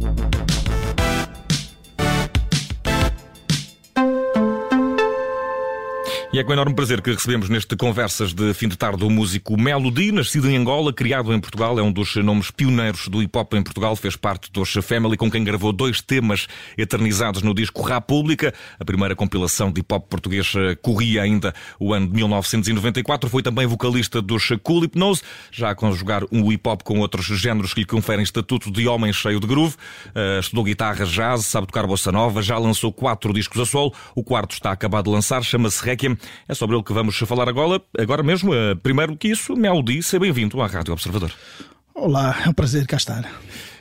Thank you. E é com enorme prazer que recebemos neste Conversas de Fim de Tarde o músico Melody, nascido em Angola, criado em Portugal, é um dos nomes pioneiros do hip hop em Portugal, fez parte dos Family, com quem gravou dois temas eternizados no disco República. A primeira compilação de hip hop português eh, corria ainda o ano de 1994. Foi também vocalista dos Cool Hypnose, já a conjugar o hip hop com outros géneros que lhe conferem estatuto de homem cheio de groove. Uh, estudou guitarra, jazz, sabe tocar bossa nova, já lançou quatro discos a solo. O quarto está acabado de lançar, chama-se Requiem. É sobre ele que vamos falar agora, agora mesmo. Eh, primeiro que isso, Melody, seja bem-vindo à Rádio Observador. Olá, é um prazer cá estar.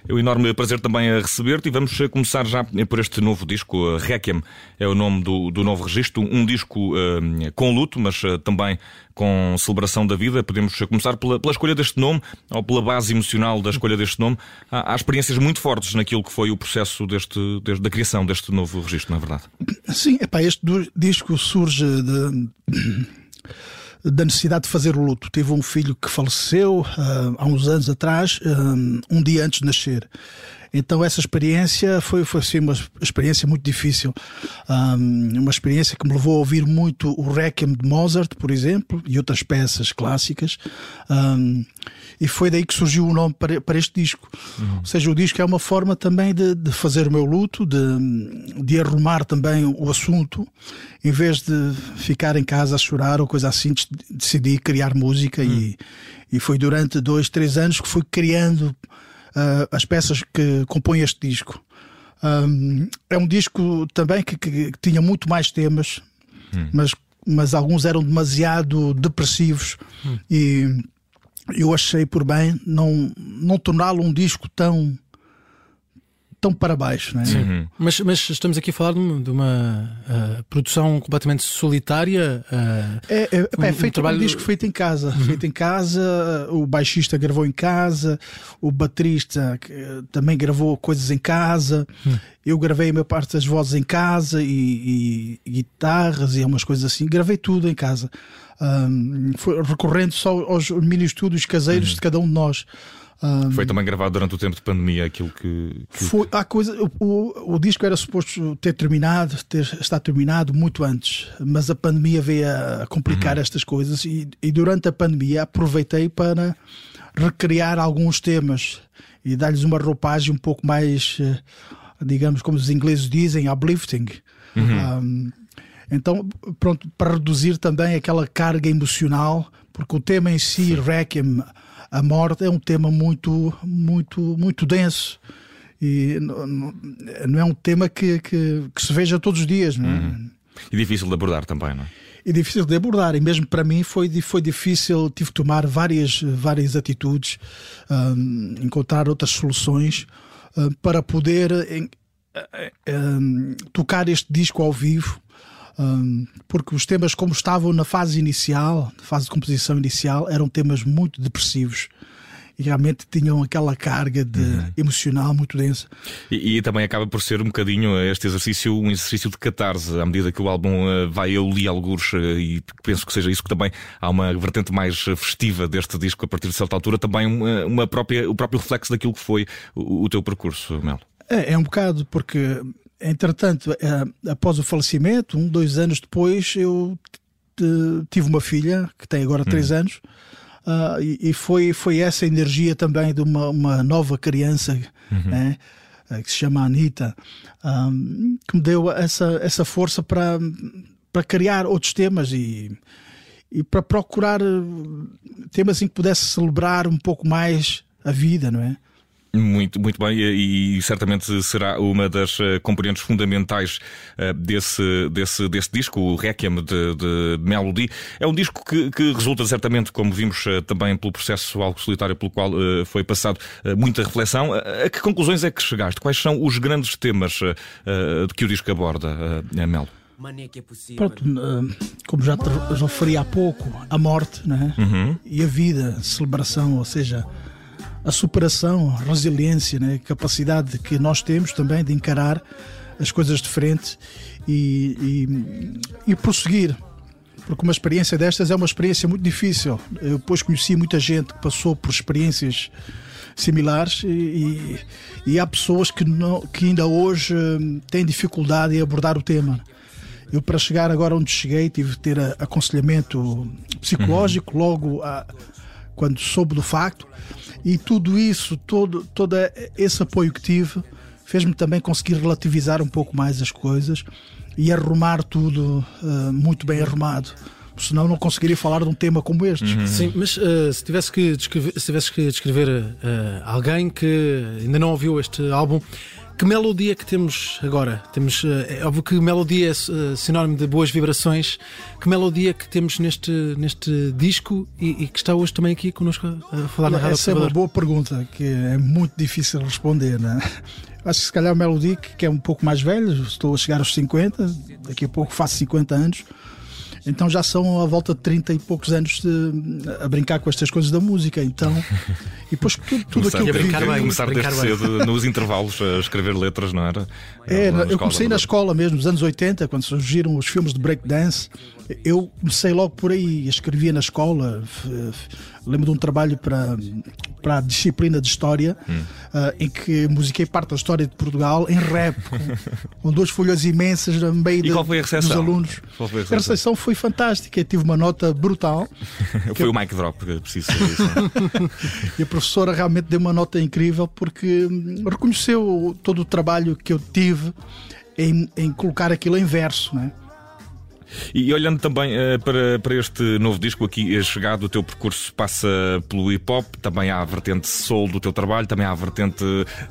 É um enorme prazer também a receber-te e vamos começar já por este novo disco. Requiem é o nome do, do novo registro. Um disco uh, com luto, mas uh, também com celebração da vida. Podemos começar pela, pela, escolha deste nome, ou pela base emocional da escolha deste nome. Há, há experiências muito fortes naquilo que foi o processo deste, deste, da criação deste novo registro, é verdade? Sim, epá, este disco surge de da necessidade de fazer o luto. Tive um filho que faleceu uh, há uns anos atrás, um, um dia antes de nascer. Então essa experiência foi, foi assim, uma experiência muito difícil. Um, uma experiência que me levou a ouvir muito o Requiem de Mozart, por exemplo, e outras peças clássicas. Um, e foi daí que surgiu o nome para, para este disco. Uhum. Ou seja, o disco é uma forma também de, de fazer o meu luto, de, de arrumar também o assunto, em vez de ficar em casa a chorar ou coisa assim, decidi criar música uhum. e, e foi durante dois, três anos que fui criando uh, as peças que compõem este disco. Um, é um disco também que, que, que tinha muito mais temas, hum. mas, mas alguns eram demasiado depressivos hum. e eu achei por bem não, não torná-lo um disco tão tão para baixo, não é? Uhum. Mas, mas estamos aqui a falar de uma uh, produção completamente solitária. Uh, é, é, um, é feito um, trabalho... um disco feito em casa. Uhum. Feito em casa, o baixista gravou em casa, o baterista também gravou coisas em casa. Uhum. Eu gravei a maior parte das vozes em casa e, e, e guitarras e umas coisas assim. Gravei tudo em casa. Um, foi recorrendo só aos mini estúdios caseiros uhum. de cada um de nós. Um, foi também gravado durante o tempo de pandemia aquilo que. que... Foi, a coisa, o, o, o, disco era suposto ter terminado, ter, estar terminado muito antes, mas a pandemia veio a complicar uhum. estas coisas e, e durante a pandemia aproveitei para recriar alguns temas e dar-lhes uma roupagem um pouco mais, eh, digamos, como os ingleses dizem, uplifting. Uhum. Um, então, pronto, para reduzir também aquela carga emocional, porque o tema em si, Sim. Requiem, a morte é um tema muito, muito, muito denso. E não, é um tema que, que, que, se veja todos os dias. Não é? Uhum. E difícil de abordar também, não é? E difícil de abordar, e mesmo para mim foi, foi difícil, tive que tomar várias, várias atitudes, um, encontrar outras soluções um, para poder um, tocar este disco ao vivo um, porque os temas, como estavam na fase inicial, fase de composição inicial, eram temas muito depressivos e realmente tinham aquela carga de uhum. emocional muito densa. E, e, também acaba por ser um bocadinho este exercício, um exercício de catarse, à medida que o álbum uh, vai eu li alguns uh, e penso que seja isso que também há uma vertente mais festiva deste disco a partir de certa altura, também uma, uma própria, o próprio reflexo daquilo que foi o, o teu percurso, Mel. É, é um bocado porque entretanto, eh, após o falecimento, um, dois anos depois, eu tive uma filha que tem agora três hum. anos. Uh, e, e, foi, foi essa energia também de uma, uma nova criança uhum. né, eh, que se chama Anitta um, que me deu essa, essa força para, para criar outros temas e, e para procurar temas em que pudesse celebrar um pouco mais a vida, não é? Muito, muito bem, e, e, certamente será uma das uh, componentes fundamentais uh, desse, desse, desse disco, o Requiem de, de Melody. É um disco que, que resulta certamente, como vimos uh, também pelo processo algo solitário pelo qual foi passado, muita reflexão. a que conclusões é que chegaste? Quais são os grandes temas que o disco aborda, Mel? Pronto, como já te referi há pouco, a morte né? Uhum. e a vida, celebração, ou seja, a superação, a resiliência, né? a capacidade que nós temos também de encarar as coisas de frente e, e, e prosseguir. Porque uma experiência destas é uma experiência muito difícil. Eu depois conheci muita gente que passou por experiências similares e, e, há pessoas que, não, que ainda hoje hum, têm dificuldade em abordar o tema. Eu, para chegar agora onde cheguei, tive de ter aconselhamento psicológico uhum. logo a, quando soube do facto, e tudo isso, todo, todo esse apoio que tive, fez-me também conseguir relativizar um pouco mais as coisas e arrumar tudo uh, muito bem arrumado senão não conseguiria falar de um tema como este. Uhum. Sim, mas uh, se tivesse que descrever, se tivesse que descrever uh, alguém que ainda não ouviu este álbum, que melodia que temos agora? Temos, é óbvio que melodia é sinónimo de boas vibrações. Que melodia que temos neste, neste disco e, e que está hoje também aqui connosco a falar na rádio? Essa é uma boa pergunta que é muito difícil responder, né? Acho que se calhar o Melody, que é um pouco mais velho, estou a chegar aos 50, daqui a pouco faço 50 anos. Então já são a volta de 30 e poucos anos de, a brincar com estas coisas da música. Então, e depois tudo, tudo aquilo que brincar bem, começar desde cedo nos intervalos a escrever letras, não era? É, eu comecei na escola mesmo, nos anos 80, quando surgiram os filmes de breakdance. Eu comecei logo por aí, escrevia na escola. Lembro de um trabalho para, para a disciplina de História, hum. uh, em que musiquei parte da história de Portugal em rap, com, com duas folhas imensas no meio de, dos alunos. Qual foi a, recepção? a recepção foi fantástica, eu tive uma nota brutal. foi o mic drop, preciso saber isso. e a professora realmente deu uma nota incrível porque reconheceu todo o trabalho que eu tive em, em colocar aquilo em verso, né? E olhando também uh, para, para este novo disco aqui, é chegado, o teu percurso passa pelo hip hop, também há a vertente soul do teu trabalho, também há a vertente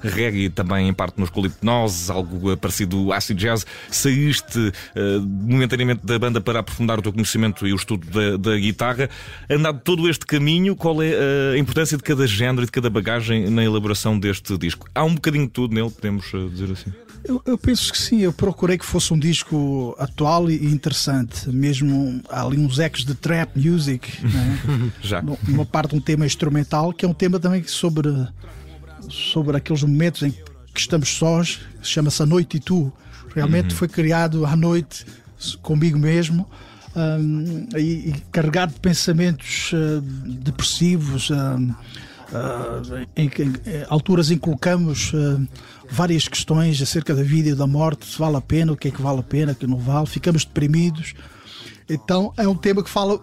reggae, também em parte nos Hipnose, algo parecido acid jazz. Saíste uh, momentaneamente da banda para aprofundar o teu conhecimento e o estudo da, da guitarra. Andado todo este caminho, qual é a importância de cada género e de cada bagagem na elaboração deste disco? Há um bocadinho de tudo nele, podemos dizer assim? Eu, eu, penso que sim, eu procurei que fosse um disco atual e interessante, mesmo há ali uns ecos de trap music, né? Já. uma parte um tema instrumental, que é um tema também sobre, sobre aqueles momentos em que estamos sós, chama-se A Noite e Tu. Realmente uhum. foi criado à noite comigo mesmo. Um, e, e, carregado de pensamentos uh, depressivos, uh, em, em, alturas em que colocamos várias questões acerca da vida e da morte, se vale a pena, o que é que vale a pena, o que não vale, ficamos deprimidos. Então é um tema que fala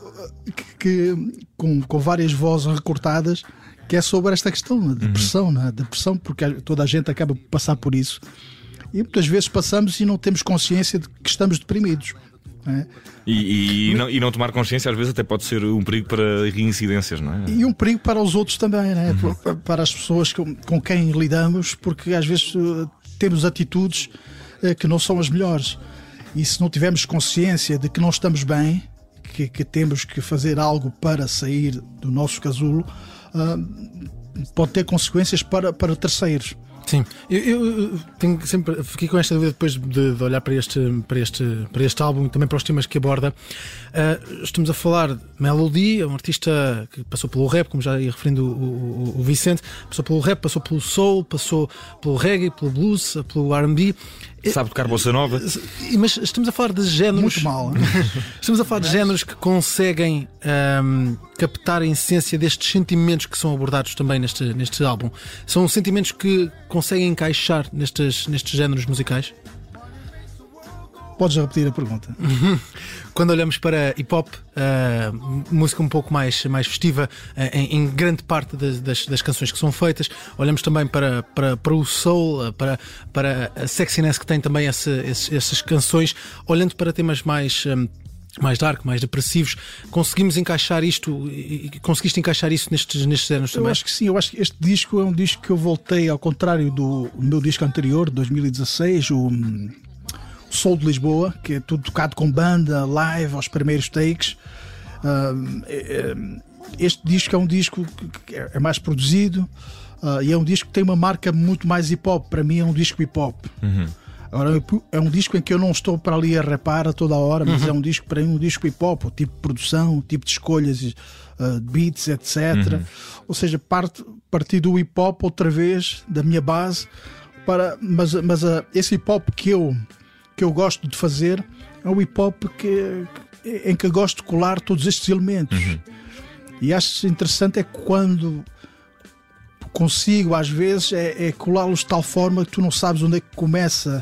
que, que com, com várias vozes recortadas que é sobre esta questão da depressão, uhum. né? depressão, porque toda a gente acaba por passar por isso. E muitas vezes passamos e não temos consciência de que estamos deprimidos. É? E, e, não, e, não, tomar consciência às vezes até pode ser um perigo para reincidências, não é? E um perigo para os outros também, não é? Uhum. para as pessoas com, com, quem lidamos, porque às vezes eh, temos atitudes uh, que não são as melhores. E se não tivermos consciência de que não estamos bem, que, que temos que fazer algo para sair do nosso casulo, uh, pode ter consequências para, para terceiros. Sim, eu, eu, tenho sempre fiquei com esta dúvida depois de, de, olhar para este, para, este, para este álbum e também para os temas que aborda. Uh, estamos a falar de Melody, é um artista que passou pelo rap, como já ia referindo o, o, o, Vicente, passou pelo rap, passou pelo soul, passou pelo reggae, pelo blues, pelo RB. Sabe tocar bossa nova. Mas estamos a falar de géneros. Muito mal. estamos a falar de géneros que conseguem um, captar a essência destes sentimentos que são abordados também neste, neste álbum. São sentimentos que conseguem encaixar nestes, nestes géneros musicais? Podes repetir a pergunta. Quando olhamos para hip hop, uh, música um pouco mais, mais festiva uh, em, em, grande parte das, das, das, canções que são feitas, olhamos também para, para, para o soul, uh, para, para a sexiness que tem também essa, esses, essas canções, olhando para temas mais. Um, mais dark, mais depressivos, conseguimos encaixar isto e conseguiste encaixar isso nestes, nestes anos também? Eu acho que sim, eu acho que este disco é um disco que eu voltei ao contrário do meu disco anterior, 2016, o Soul de Lisboa, que é tudo tocado com banda, live, aos primeiros takes. Uh, este disco é um disco que é mais produzido uh, e é um disco que tem uma marca muito mais hip hop. Para mim, é um disco hip hop. Uhum. Agora, é um disco em que eu não estou para ali a rapar a toda a hora, mas uhum. é um disco para mim, um disco hip hop, o tipo de produção, o tipo de escolhas, uh, beats, etc. Uhum. Ou seja, parte, partir do hip hop outra vez, da minha base, para, mas, mas uh, esse hip hop que eu que eu gosto de fazer é o hip hop que, em que gosto de colar todos estes elementos. Uhum. E acho interessante é quando consigo às vezes é, é colá-los de tal forma que tu não sabes onde é que começa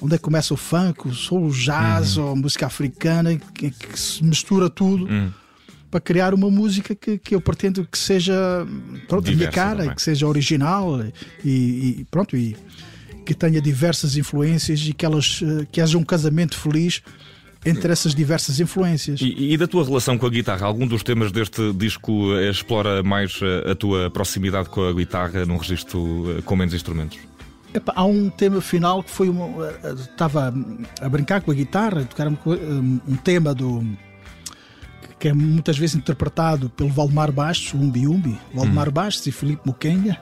onde é que começa o funk, o soul, o jazz uhum. ou a música africana, que, que se mistura tudo uhum. para criar uma música que, que eu pretendo que seja pronto, a minha cara, também. que seja original e, e, pronto, e que tenha diversas influências e que elas eh, que haja um casamento feliz entre essas diversas influências. E, e, da tua relação com a guitarra, algum dos temas deste disco explora mais a, a tua proximidade com a guitarra num registro eh, com menos instrumentos? Epa, há um tema final que foi uma. Eh, estava a brincar com a guitarra, tocar um, um tema do. que é muitas vezes interpretado pelo Valdemar Bastos, o Umbi Umbi, Valdemar uhum. Bastos e Filipe Muquenha,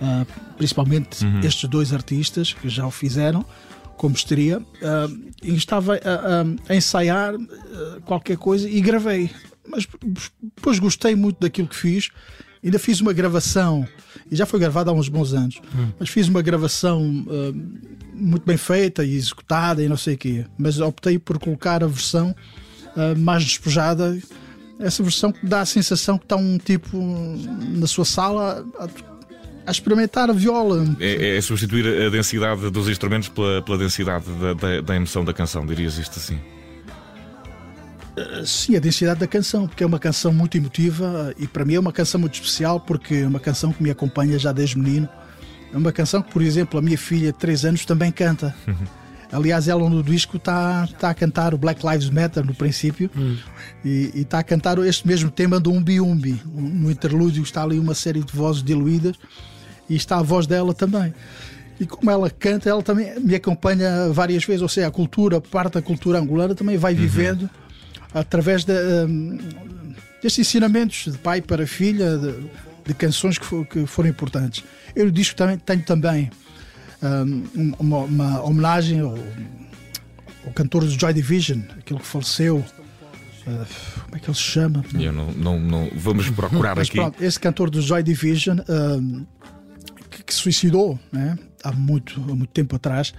uh, principalmente uhum. estes dois artistas que já o fizeram como estaria, uh, e estava a, a, ensaiar uh, qualquer coisa e gravei. Mas depois gostei muito daquilo que fiz. Ainda fiz uma gravação, e já foi gravada há uns bons anos, hum. mas fiz uma gravação muito bem feita e executada e não sei o quê. Mas optei por colocar a versão mais despojada essa versão que dá a sensação que está um tipo na sua sala a, a experimentar a viola. É, é, substituir a densidade dos instrumentos pela, pela densidade da, da, da, emoção da canção, dirias isto assim? Uh, sim, a densidade da canção, porque é uma canção muito emotiva e para mim é uma canção muito especial porque é uma canção que me acompanha já desde menino. É uma canção que, por exemplo, a minha filha de 3 anos também canta. Uhum. Aliás, ela no disco está tá a cantar o Black Lives Matter no princípio hum. e está a cantar este mesmo tema do Umbi Umbi. No interlúdio está ali uma série de vozes diluídas e está a voz dela também. E como ela canta, ela também me acompanha várias vezes, ou seja, a cultura, parte da cultura angolana também vai uhum. vivendo através de, um, destes ensinamentos de pai para filha, de, de canções que, for, que, foram importantes. Eu no disco também tenho também um, uma, uma, homenagem ao, ao, cantor do Joy Division, aquele que faleceu. Uh, como é que ele se chama? Eu não, não, não vamos procurar Mas, aqui. Pronto, esse cantor do Joy Division que se suicidou né? há, muito, há muito tempo atrás,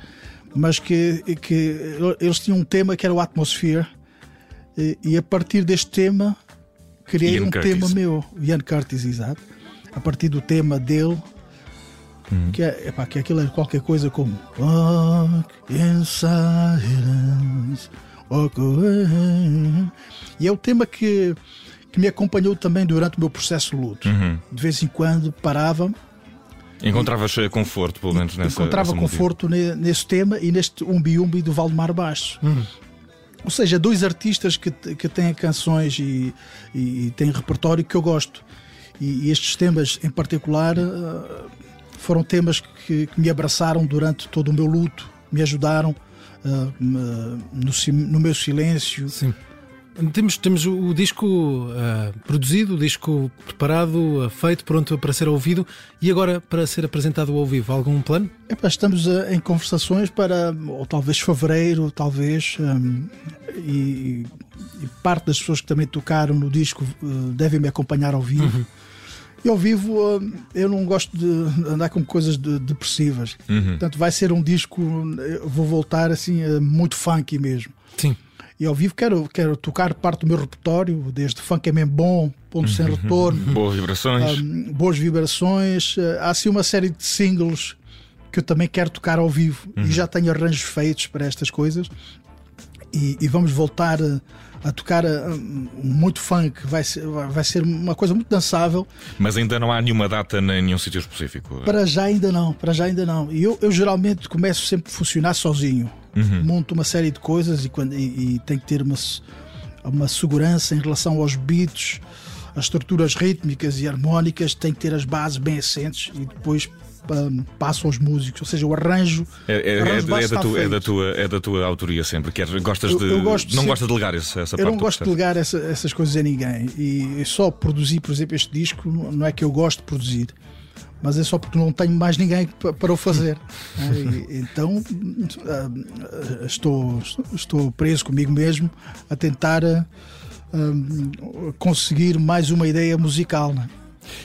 mas que, que eles tinham um tema que era o Atmosphere, e, e a partir deste tema criei Ian um Curtis. tema meu, Ian Curtis, exato. A partir do tema dele, hum. que, é, epá, que aquilo é qualquer coisa como Walk in silence, walk away. E é o tema que, que me acompanhou também durante o meu processo de luto. Uhum. De vez em quando parava Encontravas eh, conforto, pelo menos nessa Encontrava conforto nesse tema e neste Umbi Umbi do Valdemar Bastos. Uhum. Ou seja, dois artistas que, que têm canções e, e, e têm repertório que eu gosto. E, e estes temas em particular uh, foram temas que, que, me abraçaram durante todo o meu luto, me ajudaram uh, no, no, meu silêncio. Sim. Temos, temos o, disco uh, produzido, o disco preparado, uh, feito, pronto para ser ouvido e agora para ser apresentado ao vivo. Algum plano? Epa, estamos uh, em conversações para, ou talvez fevereiro, talvez, um, e, e, parte das pessoas que também tocaram no disco devem me acompanhar ao vivo. Uhum. E ao vivo eu não gosto de andar com coisas de, depressivas. Uhum. Portanto, vai ser um disco, vou voltar assim, muito funky mesmo. Sim. E ao vivo quero, quero tocar parte do meu repertório, desde funk é mesmo bom, ponto sem uhum. retorno. boas vibrações. Um, boas vibrações. Uh, há assim uma série de singles que eu também quero tocar ao vivo uhum. e já tenho arranjos feitos para estas coisas. E, e vamos voltar a, a tocar uh, muito funk, vai ser, vai ser uma coisa muito dançável. Mas ainda não há nenhuma data nem nenhum sítio específico? Para já ainda não, para já ainda não. E eu, eu geralmente começo sempre a funcionar sozinho uhum. monto uma série de coisas e, quando, e, e tem que ter uma, uma segurança em relação aos beats, as estruturas rítmicas e harmónicas, tem que ter as bases bem assentes e depois passo aos músicos, ou seja, o arranjo. É, é, arranjo é, é, da tua, é, da tua, é da tua autoria sempre. Quer, gostas eu, de, eu gosto não gostas de delegar essa, essa eu parte? Eu não gosto de delegar essa, essas coisas a ninguém. E só produzir, por exemplo, este disco, não é que eu gosto de produzir mas é só porque não tenho mais ninguém para o fazer. então ah, estou, estou preso comigo mesmo a tentar ah, conseguir mais uma ideia musical.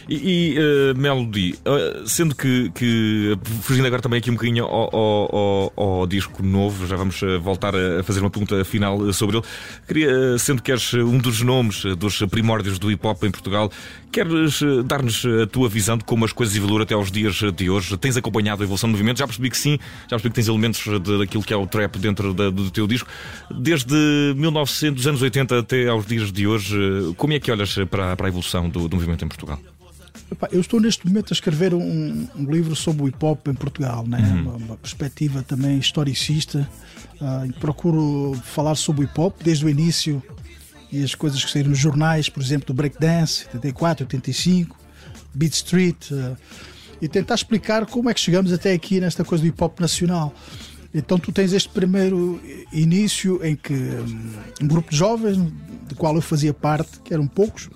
E, e uh, Melody, uh, sendo que, que, fugindo agora também aqui um bocadinho ao, ao, ao, ao disco novo, já vamos uh, voltar a fazer uma pergunta final sobre ele. Queria, sendo que és um dos nomes dos primórdios do hip hop em Portugal, queres dar-nos a tua visão de como as coisas evoluíram até aos dias de hoje? Tens acompanhado a evolução do movimento? Já percebi que sim, já percebi que tens elementos daquilo que é o trap dentro da, do teu disco. Desde 1900, anos 80 até aos dias de hoje, como é que olhas para, para a evolução do, do movimento em Portugal? Eu estou neste momento a escrever um, um livro sobre o hip hop em Portugal, né? Uhum. Uma, uma, perspectiva também historicista. Uh, procuro falar sobre o hip hop desde o início e as coisas que saíram nos jornais, por exemplo, do breakdance, 84, 85, Beat Street, uh, e tentar explicar como é que chegamos até aqui nesta coisa do hip hop nacional. Então tu tens este primeiro início em que um, um grupo de jovens, do qual eu fazia parte, que eram poucos,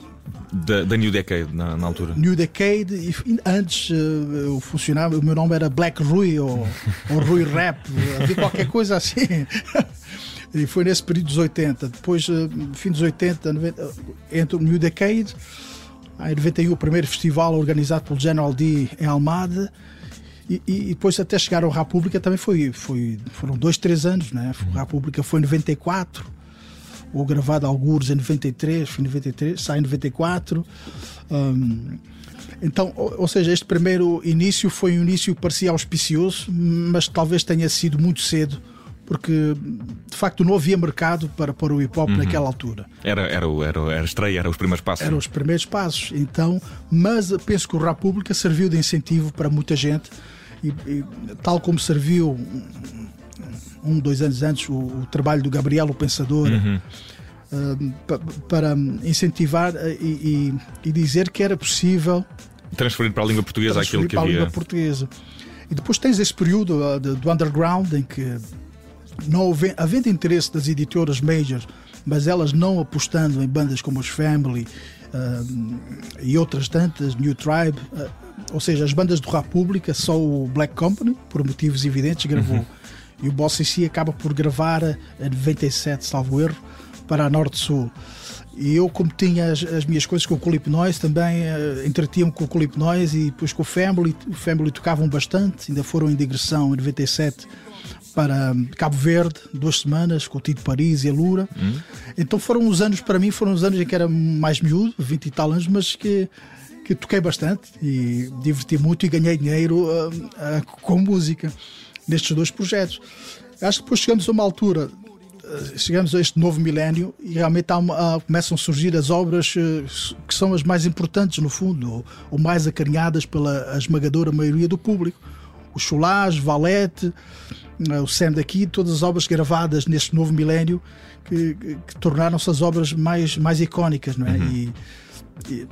da, da, New Decade na, na, altura? New Decade, e antes uh, eu funcionava, o meu nome era Black Rui ou, ou Rui Rap, havia qualquer coisa assim. e foi nesse período dos 80. Depois, uh, fim dos 80, 90, entra o New Decade. Em 91, o primeiro festival organizado pelo General D em Almada. E, e, depois até chegar ao República também foi, foi foram dois, três anos, né? A República foi em 94 ou gravado alguns em 93, fim de 93, sai em 94. Um, então, ou, ou, seja, este primeiro início foi um início que parecia auspicioso, mas talvez tenha sido muito cedo, porque de facto não havia mercado para, para o hip hop uhum. naquela altura. Era, era, era, era estreia, eram os primeiros passos. Eram os primeiros passos, então, mas penso que o República serviu de incentivo para muita gente, e, e tal como serviu um, dois anos antes, o, o trabalho do Gabriel, o Pensador, uhum. uh, para incentivar uh, e, e, dizer que era possível transferir para a língua portuguesa aquilo que para havia. A língua portuguesa. E depois tens esse período uh, de, do underground em que não havendo interesse das editoras majors, mas elas não apostando em bandas como os Family uh, e outras tantas, New Tribe, ou seja, as bandas do República, só o Black Company, por motivos evidentes, gravou. Uhum. E o Boss em si acaba por gravar a 97, salvo erro, para a Norte-Sul. E eu, como tinha as, as, minhas coisas com o Colip Noise, também uh, entretinha-me com o Colip Noise e depois com o Family. O Family tocavam bastante, ainda foram em digressão em 97 para Cabo Verde, duas semanas, com o Tito Paris e a Lura. Hum. Então foram os anos, para mim, foram os anos em que era mais miúdo, 20 e tal anos, mas que, que toquei bastante e diverti muito e ganhei dinheiro uh, uh, com música nestes dois projetos. Acho que depois chegamos a uma altura, eh, chegamos a este novo milénio e realmente uma, começam a surgir as obras eh, que são as mais importantes, no fundo, ou, mais acarinhadas pela esmagadora maioria do público. O Cholage, Valete, eh, o Sam daqui, todas as obras gravadas neste novo milénio que, que, tornaram-se as obras mais, mais icónicas, não é? Uhum. E, e,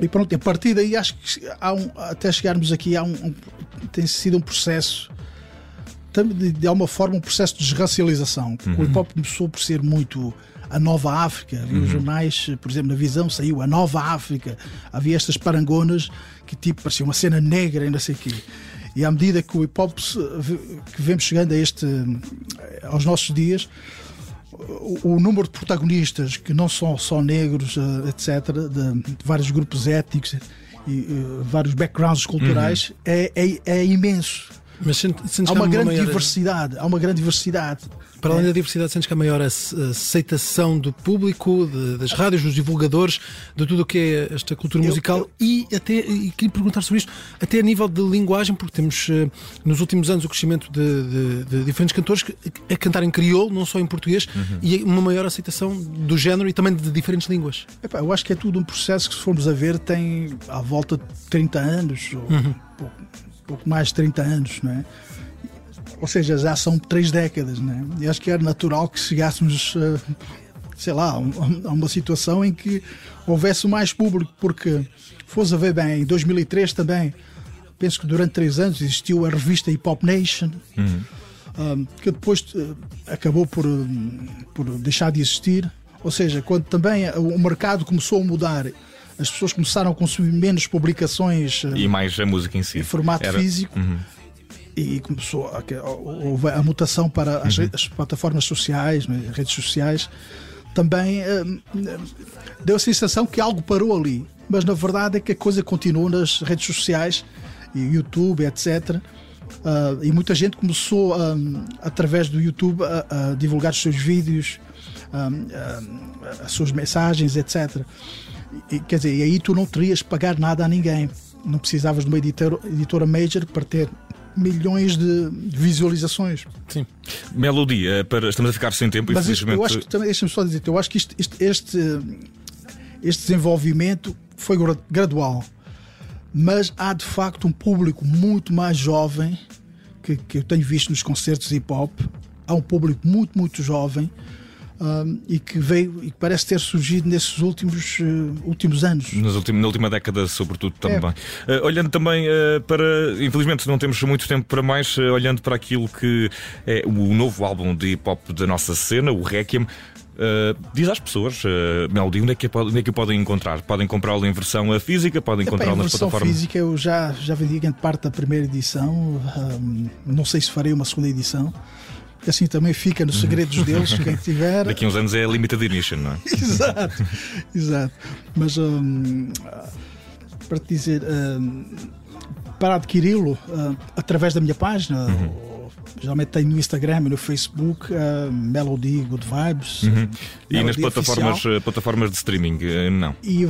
e, pronto, a partir daí acho que um, até chegarmos aqui há um, um, tem sido um processo de, alguma forma um processo de desracialização. Uhum. O hip hop começou por ser muito a Nova África. Havia uhum. os jornais, por exemplo, na Visão saiu a Nova África. Havia estas parangonas que tipo parecia uma cena negra e não sei o quê. E à medida que o hip hop que vemos chegando a este aos nossos dias, o, o número de protagonistas que não são só negros, eh, etc., de, de vários grupos étnicos e uh, vários backgrounds culturais uhum. é, é, é imenso. Mas há uma grande maior... diversidade, há uma grande diversidade. Para além é. da diversidade, sentes que há maior aceitação do público, de, das rádios, dos divulgadores, de tudo o que é esta cultura eu, musical eu... e até, e queria perguntar sobre isto, até a nível de linguagem, porque temos eh, nos últimos anos o crescimento de, de, de diferentes cantores a cantar em crioulo, não só em português, uhum. e uma maior aceitação do género e também de diferentes línguas. Epá, eu acho que é tudo um processo que, se formos a ver, tem à volta de 30 anos, ou uhum. pouco pouco mais de 30 anos, não é? Ou seja, já são três décadas, não é? E acho que era natural que chegássemos, eh, sei lá, a uma situação em que houvesse mais público, porque fosse a ver bem, em 2003 também, penso que durante três anos existiu a revista Hip Hop Nation, uhum. um, que depois uh, acabou por, por deixar de existir. Ou seja, quando também o mercado começou a mudar as pessoas começaram a consumir menos publicações e eh, mais a música em si em formato Era... físico uhum. e começou a, houve a mutação para as, uhum. as plataformas sociais, né, redes sociais também uh, deu a sensação que algo parou ali mas na verdade é que a coisa continua nas redes sociais, YouTube, etc. Uh, e muita gente começou um, através do YouTube a, a, divulgar os seus vídeos, um, as suas mensagens, etc. E, quer dizer, e aí tu não terias que pagar nada a ninguém. Não precisavas de uma editora, editora major para ter milhões de visualizações. Sim. Melodia, para, estamos a ficar sem tempo, Mas infelizmente. eu acho que também, deixa-me só dizer, eu acho que isto, este, este, este desenvolvimento foi gradual. Mas há de facto um público muito mais jovem que, que eu tenho visto nos concertos hip hop. Há um público muito, muito jovem um, e que veio e que parece ter surgido nesses últimos, uh, últimos anos. Nos últimos, na última década, sobretudo, também. É. Uh, olhando também uh, para. Infelizmente, não temos muito tempo para mais, olhando para aquilo que é o novo álbum de hip hop da nossa cena, o Requiem. Uh, diz às pessoas, uh, Melody, onde é, que, onde é que o podem encontrar? Podem comprá-lo em versão física, podem encontrá-lo nas plataformas. física eu já, já vendi grande parte da primeira edição, um, não sei se farei uma segunda edição assim também fica nos segredos deles, quem tiver. Daqui a uns anos é limited edition, não é? exato, exato. Mas um, para te dizer, um, para adquiri-lo uh, através da minha página, uhum. Geralmente tenho no Instagram e no Facebook uh, Melody Good Vibes. Uhum. E nas plataformas, uh, plataformas de streaming, uh, não? E,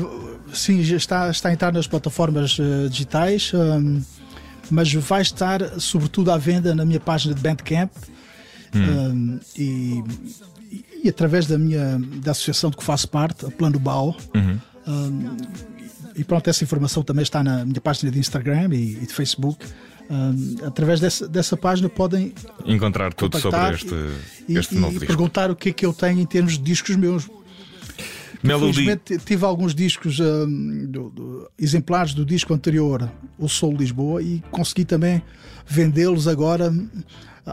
sim, já está, está a entrar nas plataformas uh, digitais, um, mas vai estar sobretudo à venda na minha página de Bandcamp Hum. e, e, através da minha da associação de que faço parte, a Plano Bau. Uhum. Um, e pronto, essa informação também está na minha página de Instagram e, e de Facebook. Um, através dessa, dessa página podem encontrar tudo sobre este, e, este e, novo e disco. perguntar o que é que eu tenho em termos de discos meus. Melody. tive alguns discos um, do, do, exemplares do disco anterior, O Sol Lisboa, e consegui também vendê-los agora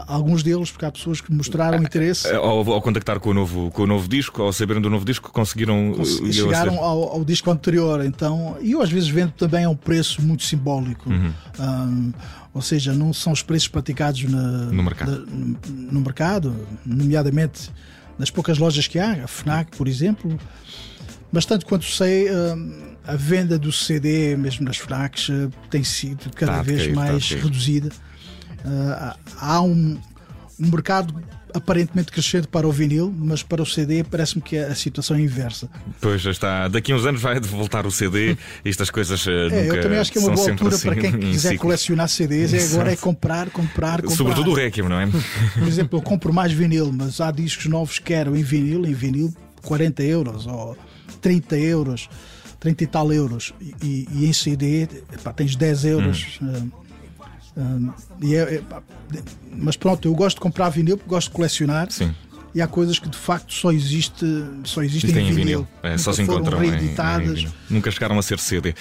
alguns deles, porque há pessoas que mostraram interesse. Ao, ao, contactar com o, novo, com o novo disco, ao saberem do novo disco, conseguiram. Cons chegaram ao, ao, disco anterior, então. E eu às vezes vendo também a um preço muito simbólico. Uhum. Um, ou seja, não são os preços praticados na, no, mercado. no, no mercado, nomeadamente nas poucas lojas que há, a FNAC, por exemplo. Mas tanto quanto sei, a venda do CD, mesmo nas FNACs, tem sido cada tá vez cair, mais tá reduzida. Uh, há um, um mercado aparentemente crescente para o vinil, mas para o CD parece-me que a situação é inversa. Pois já está. Daqui a uns anos vai voltar o CD. Estas coisas uh, é, nunca Eu também acho que é uma boa altura assim, para quem quiser colecionar CDs. É agora é comprar, comprar, comprar. Sobretudo o Requiem, não é? Por exemplo, eu compro mais vinil, mas há discos novos que quero em vinil, em vinil 40 euros ou 30 euros, 30 e tal euros. E, e em CD epá, tens 10 euros. Hum. Uh, é, é, mas pronto, eu gosto de comprar vinil porque gosto de colecionar. Sim. E há coisas que de facto só, existe, só existem em vinil. vinil. É, só se encontram. Em, em Nunca chegaram a ser CD.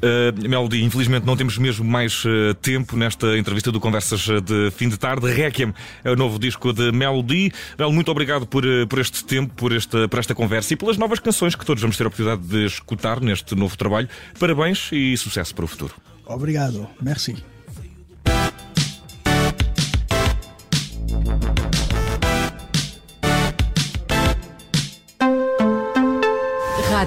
Uh, Melody, infelizmente não temos mesmo mais uh, tempo nesta entrevista do Conversas de fim de tarde. Requiem é o novo disco de Melody. Mel, muito obrigado por, uh, por este tempo, por esta, por esta conversa e pelas novas canções que todos vamos ter a oportunidade de escutar neste novo trabalho. Parabéns e sucesso para o futuro. Obrigado. Merci.